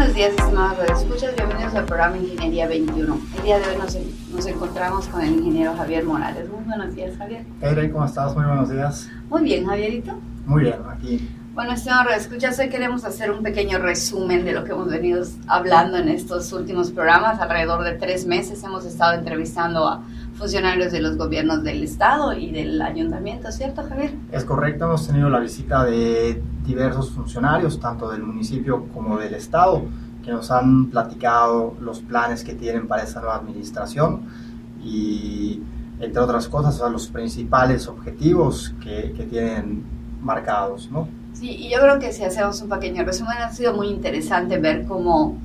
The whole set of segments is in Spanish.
buenos días, estimados escuchas. Bienvenidos al programa Ingeniería 21. El día de hoy nos, nos, encontramos con el ingeniero Javier Morales. Muy buenos días, Javier. Hey, ¿cómo estás? Muy buenos días. Muy bien, Javierito. Muy bien, aquí. Bueno, estimados escuchas, hoy queremos hacer un pequeño resumen de lo que hemos venido hablando en estos últimos programas. Alrededor de tres meses hemos estado entrevistando a funcionarios de los gobiernos del Estado y del Ayuntamiento, ¿cierto, Javier? Es correcto, hemos tenido la visita de diversos funcionarios, tanto del municipio como del Estado, que nos han platicado los planes que tienen para esta nueva administración y, entre otras cosas, los principales objetivos que, que tienen marcados, ¿no? Sí, y yo creo que si hacemos un pequeño resumen, ha sido muy interesante ver cómo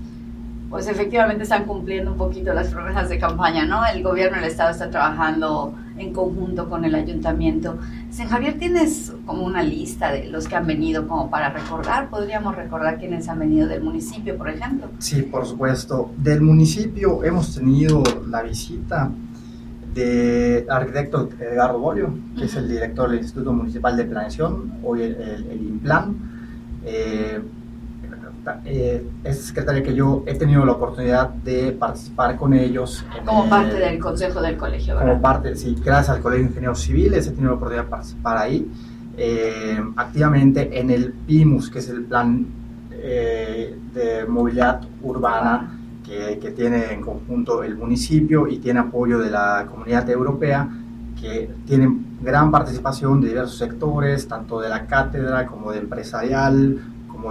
pues efectivamente están cumpliendo un poquito las promesas de campaña, ¿no? El gobierno del Estado está trabajando en conjunto con el ayuntamiento. San Javier, ¿tienes como una lista de los que han venido como para recordar? ¿Podríamos recordar quiénes han venido del municipio, por ejemplo? Sí, por supuesto. Del municipio hemos tenido la visita de arquitecto Edgardo Bolio, que es el director del Instituto Municipal de Planeación, hoy el, el, INPLAN. Eh, eh, es secretaria que yo he tenido la oportunidad de participar con ellos. Como parte del consejo del colegio, ¿verdad? Como parte, sí, gracias al Colegio de Ingenieros Civiles he tenido la oportunidad de participar ahí eh, activamente en el PIMUS, que es el plan eh, de movilidad urbana que, que, tiene en conjunto el municipio y tiene apoyo de la comunidad europea que tiene gran participación de diversos sectores, tanto de la cátedra como de empresarial,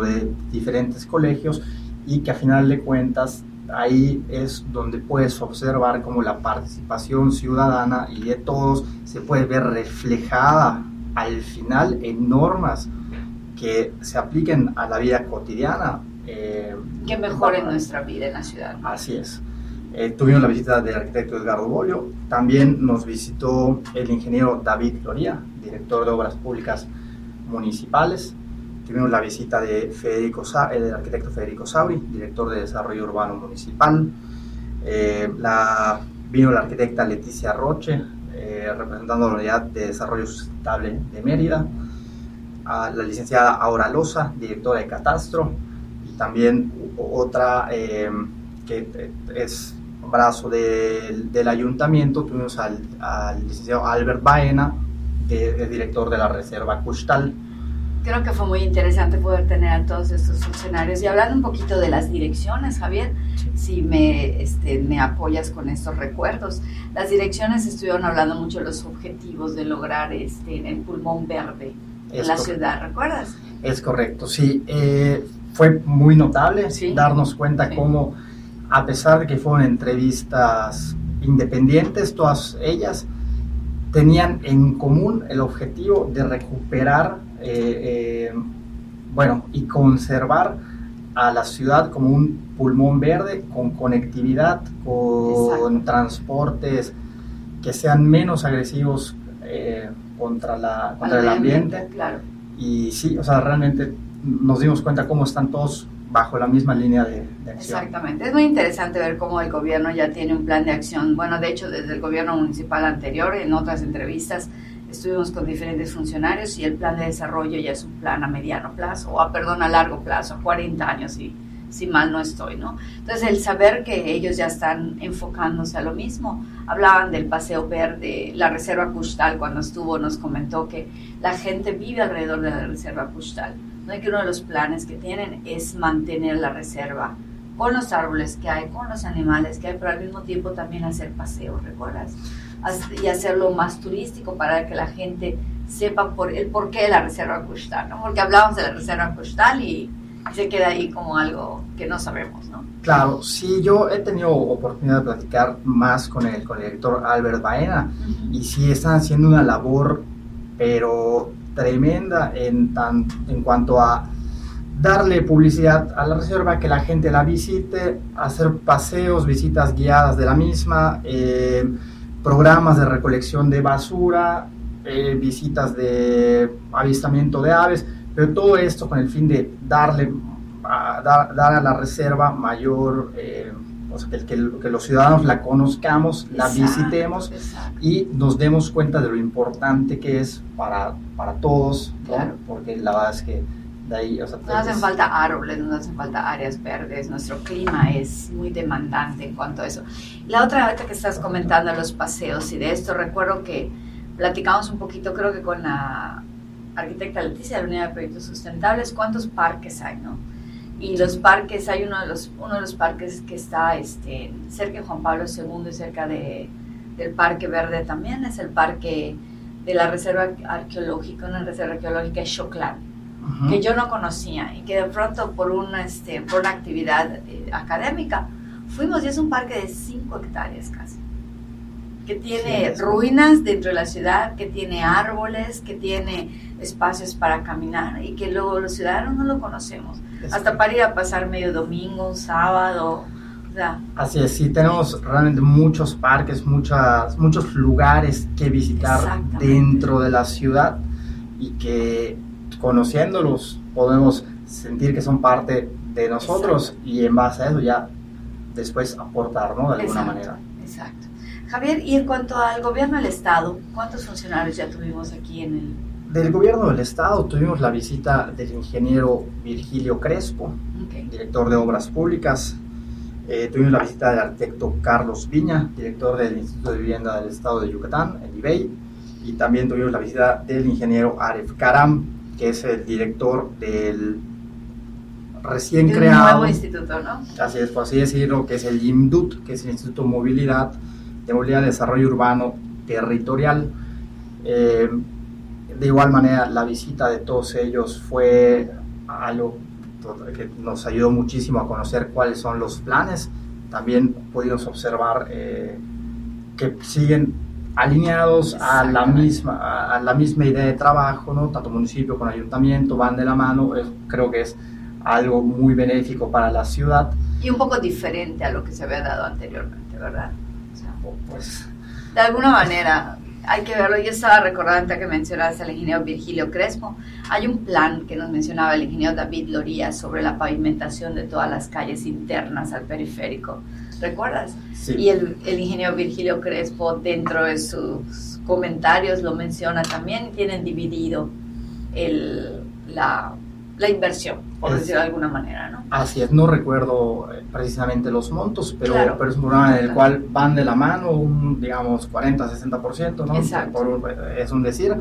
de diferentes colegios y que a final de cuentas ahí es donde puedes observar como la participación ciudadana y de todos se puede ver reflejada al final en normas que se apliquen a la vida cotidiana. Eh, que mejoren nuestra vida en la ciudad. Así es. Eh, tuvimos la visita del arquitecto Edgardo Bolio, también nos visitó el ingeniero David Gloria, director de Obras Públicas Municipales, Tuvimos la visita de Federico el del arquitecto Federico Sauri, director de Desarrollo Urbano Municipal. Eh, la, vino la arquitecta Leticia Roche, eh, representando la Unidad de Desarrollo Sustentable de Mérida. A la licenciada Aura Loza, directora de Catastro. Y también otra eh, que es brazo del ayuntamiento, tuvimos al, licenciado Albert Baena, que es director de la Reserva Custal creo que fue muy interesante poder tener a todos estos funcionarios. Y hablando un poquito de las direcciones, Javier, si me, este, me apoyas con estos recuerdos. Las direcciones estuvieron hablando mucho de los objetivos de lograr este, el pulmón verde en la ciudad, ¿recuerdas? Es correcto, sí. Eh, fue muy notable darnos cuenta cómo, a pesar de que fueron entrevistas independientes, todas ellas, tenían en común el objetivo de recuperar eh, eh, bueno, y conservar a la ciudad como un pulmón verde con conectividad, con transportes que sean menos agresivos eh, contra, la, contra el ambiente. Claro. Y sí, o sea, realmente nos dimos cuenta cómo están todos bajo la misma línea de, de, acción. Exactamente. Es muy interesante ver cómo el gobierno ya tiene un plan de acción. Bueno, de hecho, desde el gobierno municipal anterior, en otras entrevistas, estuvimos con diferentes funcionarios y el plan de desarrollo ya es un plan a mediano plazo, o a, perdón, a largo plazo, a 40 años, si, si mal no estoy, ¿no? Entonces, el saber que ellos ya están enfocándose a lo mismo, hablaban del paseo verde, la reserva Custal, cuando estuvo nos comentó que la gente vive alrededor de la reserva Custal, ¿no? que uno de los planes que tienen es mantener la reserva con los árboles que hay, con los animales que hay, pero al mismo tiempo también hacer paseos, ¿recuerdas? y hacerlo más turístico para que la gente sepa por el porqué de la reserva costal, ¿no? Porque hablamos de la reserva costal y, se queda ahí como algo que no sabemos, ¿no? Claro, sí, yo he tenido oportunidad de platicar más con el, con el director Albert Baena y sí están haciendo una labor, pero tremenda en, tan, en cuanto a darle publicidad a la reserva, que la gente la visite, hacer paseos, visitas guiadas de la misma, eh, programas de recolección de basura, eh, visitas de avistamiento de aves, pero todo esto con el fin de darle a, dar, a la reserva mayor, eh, o sea, que, que, los ciudadanos la conozcamos, la visitemos y nos demos cuenta de lo importante que es para, para todos, porque la verdad es que de ahí, o sea, Nos hacen es- falta árboles, nos hacen falta áreas verdes, nuestro clima es muy demandante en cuanto a eso. La otra ahorita que estás comentando los paseos y de esto, recuerdo que platicamos un poquito, creo que con la arquitecta Leticia de la Unidad de Proyectos Sustentables, cuántos parques hay, ¿no? Y los parques, hay uno de los, uno de los parques que está este, cerca de Juan Pablo II y cerca de, del Parque Verde también, es el parque de la Reserva Arqueológica, una reserva arqueológica de Choclán Ujú. que yo no conocía y que de pronto por una, este, por una actividad eh, académica fuimos y es un parque de 5 hectáreas casi, que tiene Sí, ruinas dentro de la ciudad, que tiene árboles, que tiene espacios para caminar y que luego los ciudadanos no lo conocemos, Hasta para ir a pasar medio domingo, un sábado, o sea, Así es, sí, tenemos realmente muchos parques, muchas, muchos lugares que visitar dentro de la ciudad y que conociéndolos podemos sentir que son parte de nosotros y en base a eso ya después aportar, ¿no? De alguna Exacto, manera. Exacto. Javier, y en cuanto al gobierno del Estado, ¿cuántos funcionarios ya tuvimos aquí en el... Del gobierno del estado tuvimos la visita del ingeniero Virgilio Crespo, director de Obras Públicas. Eh, tuvimos la visita del arquitecto Carlos Viña, director del Instituto de Vivienda del Estado de Yucatán, el IBEI. Y también tuvimos la visita del ingeniero Aref Karam, que es el director del recién de creado, nuevo instituto, ¿no? así es, por así decirlo, que es el IMDUT, que es el Instituto de Movilidad, de Movilidad y Desarrollo Urbano Territorial. Eh, de igual manera, la visita de todos ellos fue algo que nos ayudó muchísimo a conocer cuáles son los planes. También pudimos observar eh, que siguen alineados a la misma a, a la misma idea de trabajo, ¿no? Tanto municipio con ayuntamiento van de la mano. Es- creo que es algo muy benéfico para la ciudad. Y un poco diferente a lo que se había dado anteriormente, ¿verdad? O sea, Pues de alguna manera hay que verlo. Yo estaba recordando que mencionaste al ingeniero Virgilio Crespo. Hay un plan que nos mencionaba el ingeniero David Loría sobre la pavimentación de todas las calles internas al periférico. ¿Recuerdas? sí. Y el, el ingeniero Virgilio Crespo, dentro de sus comentarios, lo menciona también. Tienen dividido el, la, la inversión, por Es- decirlo de alguna manera, ¿no? Así es, no recuerdo eh, precisamente los montos, pero, Claro. pero es un programa en el cual van de la mano, un, digamos, 40-60%, ¿no? Exacto. Por un- es un decir,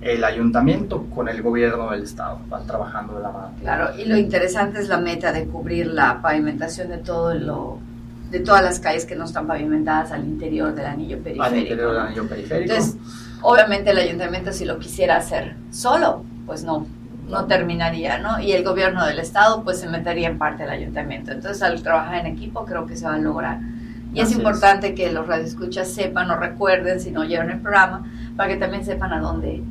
el ayuntamiento con el gobierno del estado, van trabajando de la mano. Claro, y lo interesante es la meta de cubrir la pavimentación de todo lo de todas las calles que no están pavimentadas al interior del anillo periférico. Al interior del anillo periférico. Entonces, obviamente el ayuntamiento si lo quisiera hacer solo, pues no, no terminaría, ¿no? Y el gobierno del estado pues se metería en parte del ayuntamiento. Entonces, al trabajar en equipo creo que se va a lograr. Y es Así es. importante que los radioescuchas sepan o recuerden si no oyeron el programa para que también sepan a dónde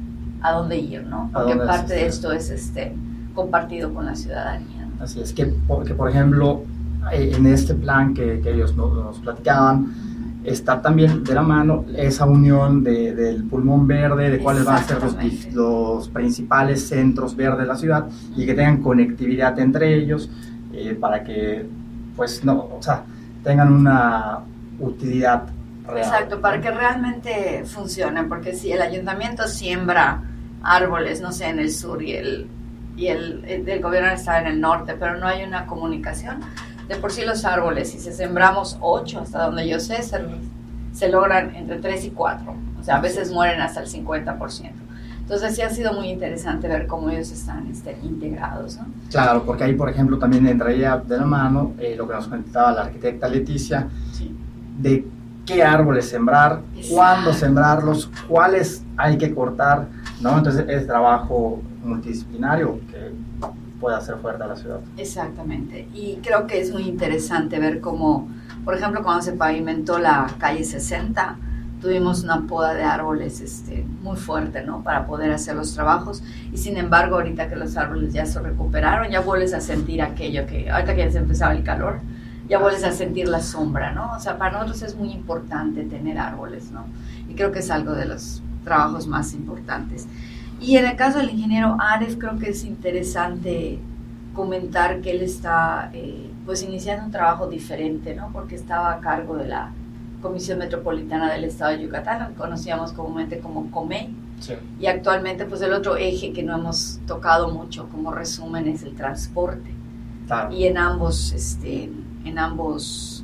a dónde ir, ¿no? A Porque parte de esto es este compartido con la ciudadanía. ¿no? Así es que, porque por ejemplo, eh, en este plan que, que ellos nos, nos platicaban, está también de la mano esa unión de- del pulmón verde, de cuáles van a ser los, los principales centros verdes de la ciudad y que tengan conectividad entre ellos eh, para que, pues, no, o sea, tengan una utilidad real. Exacto, para que realmente funcione, porque si el ayuntamiento siembra árboles, no sé, en el sur y el, y el, el del gobierno está en el norte, pero no hay una comunicación, de por sí los árboles, si se sembramos ocho, hasta donde yo sé, se, se logran entre tres y cuatro, o sea, a veces mueren hasta el 50%. Entonces sí ha sido muy interesante ver cómo ellos están este, integrados, ¿no? Claro, porque ahí, por ejemplo, también entraría de la mano eh, lo que nos comentaba la arquitecta Leticia, Sí. de qué árboles sembrar, Exacto. cuándo sembrarlos, cuáles hay que cortar, ¿no? Entonces es trabajo multidisciplinario que puede hacer fuerte a la ciudad. Exactamente. Y creo que es muy interesante ver cómo, por ejemplo, cuando se pavimentó la calle 60, tuvimos una poda de árboles este, muy fuerte, ¿no? Para poder hacer los trabajos. Y sin embargo, ahorita que los árboles ya se recuperaron, ya vuelves a sentir aquello que, ahorita que ya se empezaba el calor, ya vuelves a sentir la sombra, ¿no? O sea, para nosotros es muy importante tener árboles, ¿no? Y creo que es algo de los trabajos más importantes. Y en el caso del ingeniero Aref, creo que es interesante comentar que él está eh, pues iniciando un trabajo diferente, ¿no? Porque estaba a cargo de la Comisión Metropolitana del Estado de Yucatán, lo que conocíamos comúnmente como COMEI, Y actualmente, pues el otro eje que no hemos tocado mucho como resumen es el transporte. Y en ambos, este, en ambos,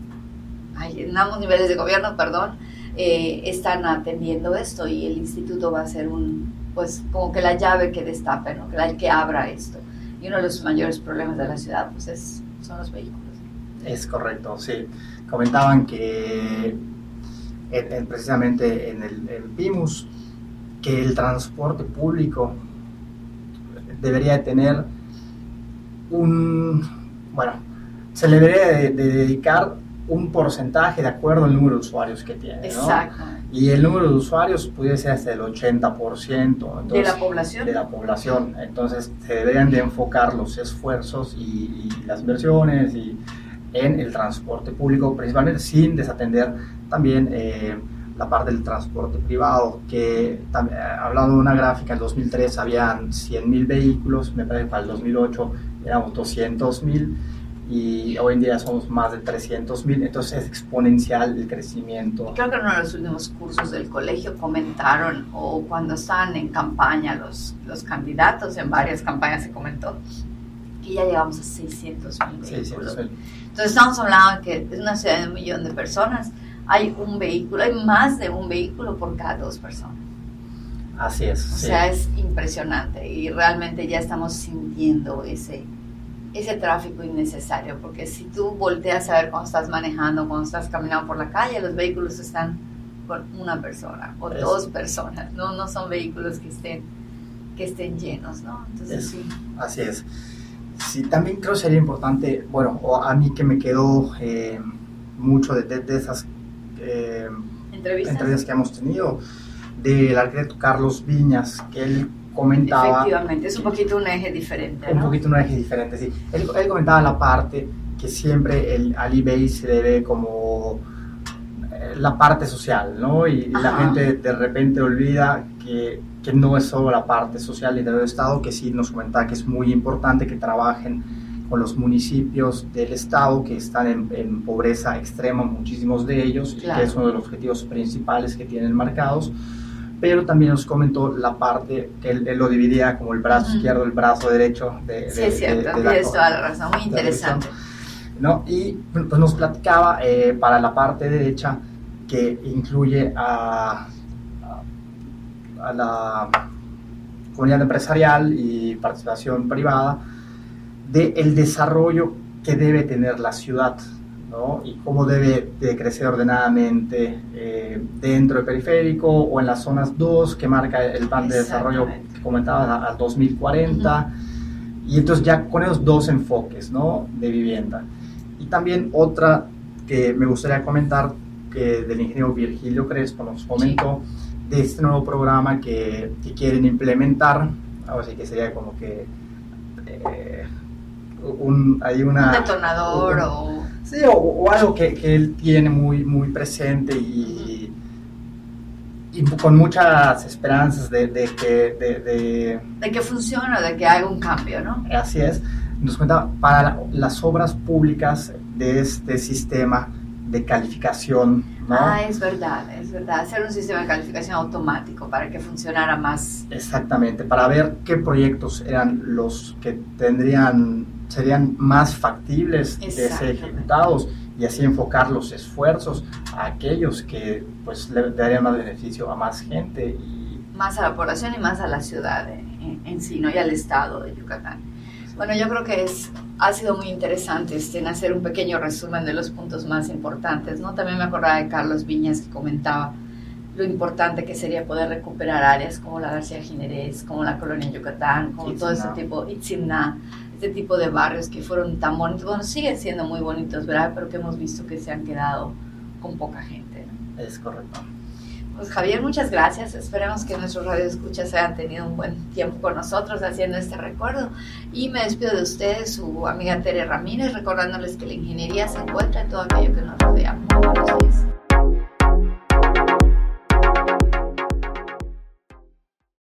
en ambos niveles de gobierno, perdón, eh, están atendiendo esto y el instituto va a ser un, pues como que la llave que destape, ¿no? que, que abra esto. Y uno de los mayores problemas de la ciudad, pues es, son los vehículos. Es correcto, sí. Comentaban que precisamente en el PIMUS, que el transporte público debería tener un, bueno, se le debería de, dedicar un porcentaje de acuerdo al número de usuarios que tiene. Exacto. Y el número de usuarios pudiese ser hasta el 80% de la población. De la población. Entonces se deberían de enfocar los esfuerzos y, las inversiones y en el transporte público, principalmente sin desatender también eh, la parte del transporte privado, que eh, hablando de una gráfica, en 2003 habían 100.000 vehículos, me parece que para el 2008 éramos 200.000 y hoy en día somos más de 300.000, entonces es exponencial el crecimiento. Creo que en uno de los últimos cursos del colegio comentaron, o cuando estaban en campaña los, los candidatos, en varias campañas se comentó, que ya llegamos a 600.000 vehículos. Entonces estamos hablando de que es una ciudad de un millón de personas, hay un vehículo, hay más de un vehículo por cada dos personas. Así es. O sea, es impresionante y realmente ya estamos sintiendo ese, ese tráfico innecesario, porque si tú volteas a ver cuando estás manejando, cuando estás caminando por la calle, los vehículos están con una persona o dos personas, ¿no? no son vehículos que estén, que estén llenos, ¿no? Entonces, sí. Así es. Sí, también creo sería importante, bueno, a mí que me quedó eh, mucho de, de, esas eh, ¿Entrevistas? que hemos tenido, del arquitecto Carlos Viñas, que él comentaba... Efectivamente, es un poquito un eje diferente. Un poquito un eje diferente, sí. Él, comentaba la parte que siempre el, al eBay se le ve como eh, la parte social, ¿no? Y la gente de repente olvida que, que, no es solo la parte social y del Estado, que sí nos comentaba que es muy importante que trabajen con los municipios del estado que están en, pobreza extrema, muchísimos de ellos, y que es uno de los objetivos principales que tienen marcados. Pero también nos comentó la parte que él, lo dividía como el brazo izquierdo, el brazo derecho de, Sí, es cierto, tienes toda la razón, muy interesante. ¿no? Y pues nos platicaba eh, para la parte derecha que incluye a, a la comunidad empresarial y participación privada, del el desarrollo que debe tener la ciudad ¿no? y cómo debe de crecer ordenadamente eh, dentro del periférico o en las zonas 2 que marca el plan de desarrollo que comentaba al 2040 y entonces ya con esos dos enfoques ¿no? de vivienda. Y también otra que me gustaría comentar que del ingeniero Virgilio Crespo nos comentó de este nuevo programa que, que quieren implementar. Ahora sí que sería como que eh, un, hay una... detonador o... Sí, o, algo que, que, él tiene muy, muy presente y, y con muchas esperanzas de, de que... De, de, que funcione, de que haga un cambio, ¿no? Así es. Nos cuenta, para las obras públicas de este sistema de calificación. ¿no? Ah, es verdad, es verdad. Hacer un sistema de calificación automático para que funcionara más. Exactamente, para ver qué proyectos eran los que tendrían serían más factibles de ser ejecutados y así enfocar los esfuerzos a aquellos que pues le darían más beneficio a más gente y más a la población y más a la ciudad en, sí, ¿no? y al estado de Yucatán. Bueno, yo creo que es, ha sido muy interesante este, en hacer un pequeño resumen de los puntos más importantes, ¿no? También me acordaba de Carlos Viñas que comentaba lo importante que sería poder recuperar áreas como la García Jiménez, como la colonia Yucatán, como todo ese tipo, Itzimna, este tipo de barrios que fueron tan bonitos, bueno, siguen siendo muy bonitos, ¿verdad? Pero que hemos visto que se han quedado con poca gente. Es correcto. Pues Javier, muchas gracias. Esperemos que nuestros radioescuchas hayan tenido un buen tiempo con nosotros haciendo este recuerdo. Y me despido de ustedes, su amiga Tere Ramírez, recordándoles que la ingeniería se encuentra en todo aquello que nos rodea. Muy buenos días.